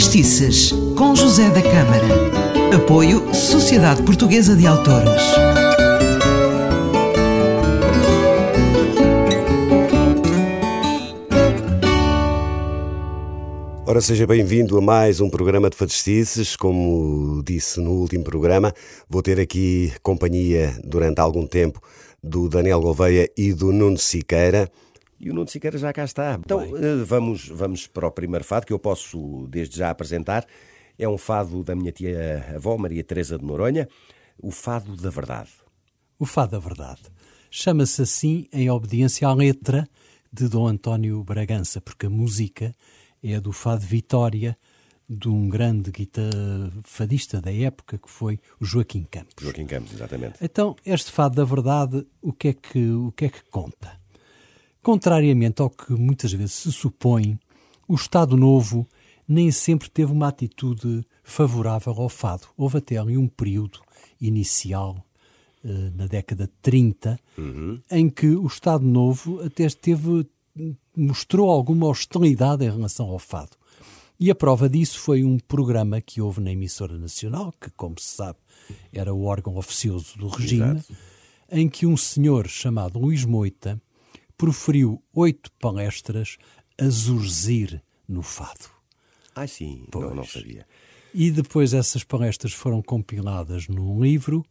Fadistices, com José da Câmara. Apoio Sociedade Portuguesa de Autores. Ora, seja bem-vindo a mais um programa de Fadistices. Como disse no último programa, vou ter aqui companhia durante algum tempo do Daniel Gouveia e do Nuno Siqueira. E o Nuno Siqueira já cá está. Então eh, vamos, vamos para o primeiro fado que eu posso desde já apresentar. É um fado da minha tia-avó, Maria Teresa de Noronha, o Fado da Verdade. O Fado da Verdade. Chama-se assim em obediência à letra de Dom António Bragança, porque a música é do Fado Vitória, de um grande guitarra fadista da época que foi o Joaquim Campos. Joaquim Campos, exatamente. Então, este Fado da Verdade, o que é que, o que, é que conta? Contrariamente ao que muitas vezes se supõe, o Estado Novo nem sempre teve uma atitude favorável ao fado. Houve até ali um período inicial, eh, na década de 30, uhum. em que o Estado Novo até esteve, mostrou alguma hostilidade em relação ao fado. E a prova disso foi um programa que houve na emissora nacional, que, como se sabe, era o órgão oficioso do regime, Exato. em que um senhor chamado Luís Moita proferiu oito palestras a zurzir no fado. Ah, sim, pois. não, não sabia. E depois essas palestras foram compiladas num livro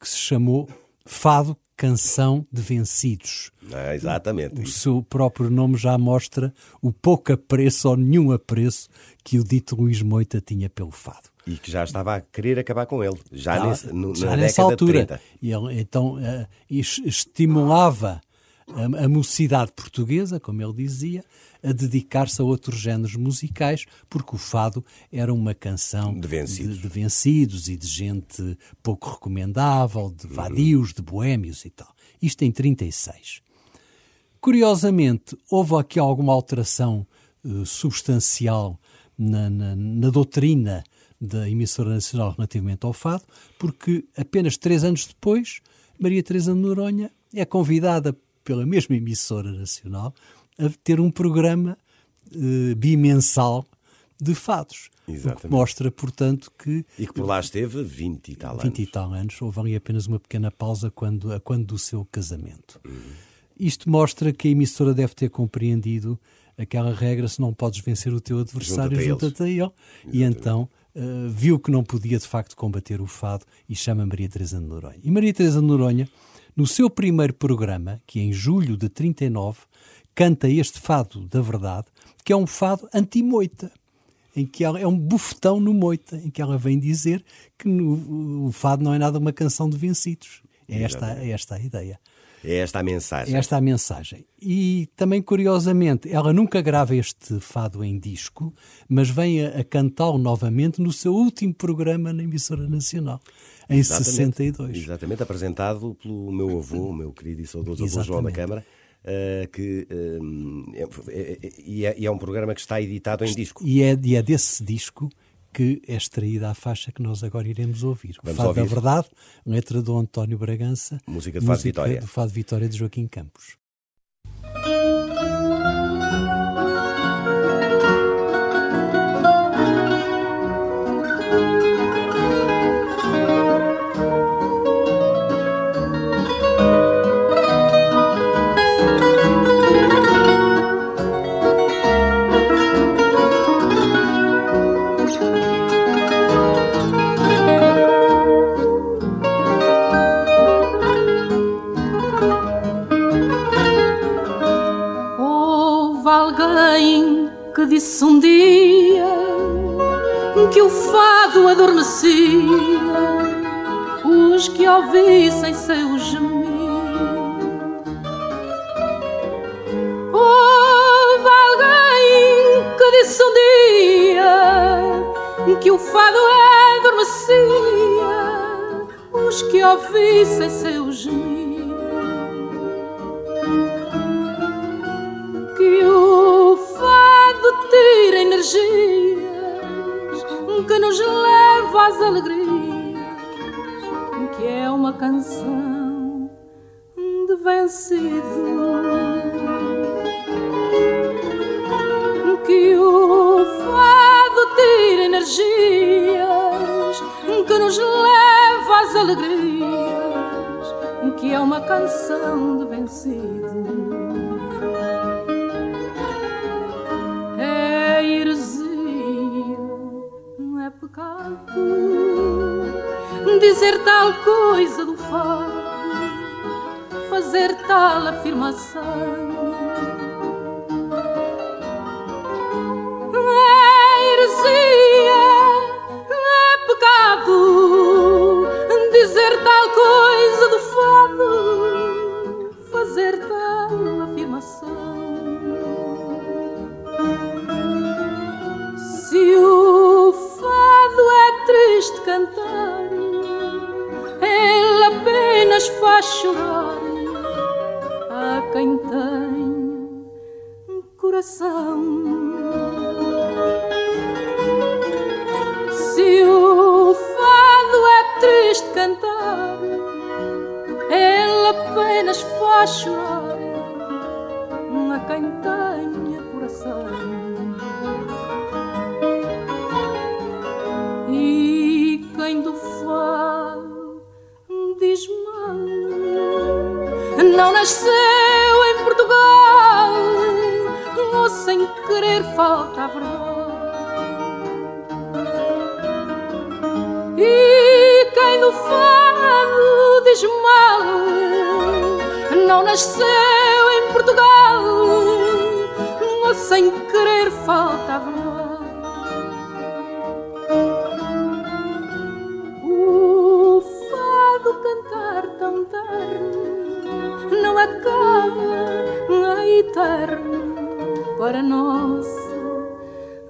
que se chamou Fado Canção de Vencidos. Ah, exatamente. O seu próprio nome já mostra o pouco apreço ou nenhum apreço que o dito Luís Moita tinha pelo fado. E que já estava a querer acabar com ele, já, já, nesse, no, já nessa altura. E ele, então, uh, estimulava a, a mocidade portuguesa, como ele dizia, a dedicar-se a outros géneros musicais, porque o fado era uma canção de vencidos, de, de vencidos e de gente pouco recomendável, de vadios, de boémios e tal. Isto em 36. Curiosamente, houve aqui alguma alteração uh, substancial na, na, na doutrina da emissora nacional relativamente ao fado, porque apenas três anos depois, Maria Teresa de Noronha é convidada pela mesma emissora nacional a ter um programa uh, bimensal de fados. Exatamente. mostra, portanto, que. E que por lá esteve 20 e tal anos. 20 e tal anos. Houve ali apenas uma pequena pausa quando, a quando do seu casamento. Uhum. Isto mostra que a emissora deve ter compreendido aquela regra: se não podes vencer o teu adversário, junta-te a ele. E então uh, viu que não podia de facto combater o fado e chama Maria Teresa de Noronha. E Maria Teresa de Noronha no seu primeiro programa, que em julho de 39, canta este fado da verdade, que é um fado anti-moita, em que ela é um bufetão no moita, em que ela vem dizer que no, o fado não é nada uma canção de vencidos. É esta, é esta a ideia. É esta a mensagem. É esta a mensagem. E também, curiosamente, ela nunca grava este fado em disco, mas vem a, a cantá-lo novamente no seu último programa na emissora nacional, em exatamente, 62. Exatamente, apresentado pelo meu avô, o meu querido e saudoso avô João da Câmara. Uh, que uh, é, é, é, é, um programa que está editado em disco. E é, e é desse disco que é extraída a faixa que nós agora iremos ouvir. Vamos Fado ouvir. da Verdade, letra do António Bragança. Música de Fado Vitória. do Fado Vitória de Joaquim Campos. Disse um dia que o fado adormecia os que ouvissem seu gemir. Houve alguém que disse um dia que o fado adormecia os que ouvissem seu gemir. Canção de vencido. Que o fado tira energias que nos leva às alegrias, que é uma canção de vencido. Dizer tal coisa do fado, fazer tal afirmação faz chorar a quem tem coração. cantar, ele apenas faz chorar a quem tenha coração. Não nasceu em Portugal, ou sem querer falta a verdade. no fado diz mal, não nasceu em Portugal, ou sem querer faltava O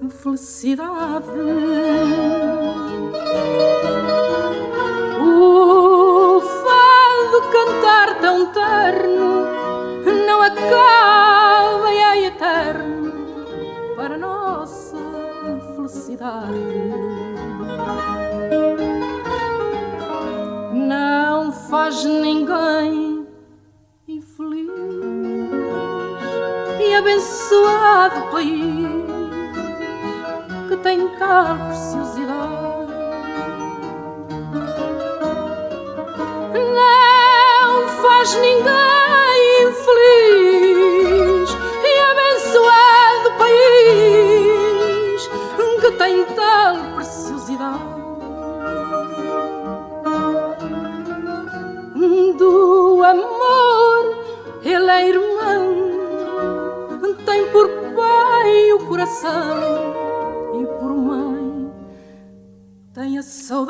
felicidade. cantar tão terno não acaba e é eterno para nossa felicidade. Não faz ninguém infeliz e abençoado país tem tal preciosidade. faz ninguém infeliz e abençoado país que tem tal preciosidade. Do amor, ele é irmão, tem por pai o coração tem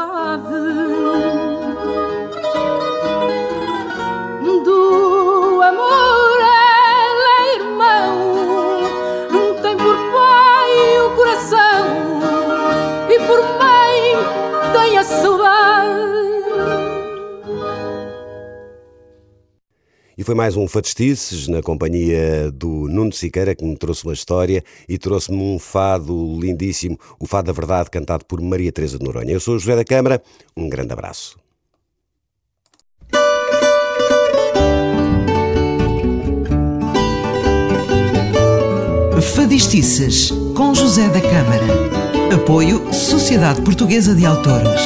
foi mais um Fadestices na companhia do Nuno Siqueira que me trouxe uma história e trouxe-me um fado lindíssimo, o Fado da Verdade, cantado por Maria Teresa de Noronha. Eu sou o José da Câmara, um grande abraço. Fadistices, com José da Câmara. Apoio Sociedade Portuguesa de Autores.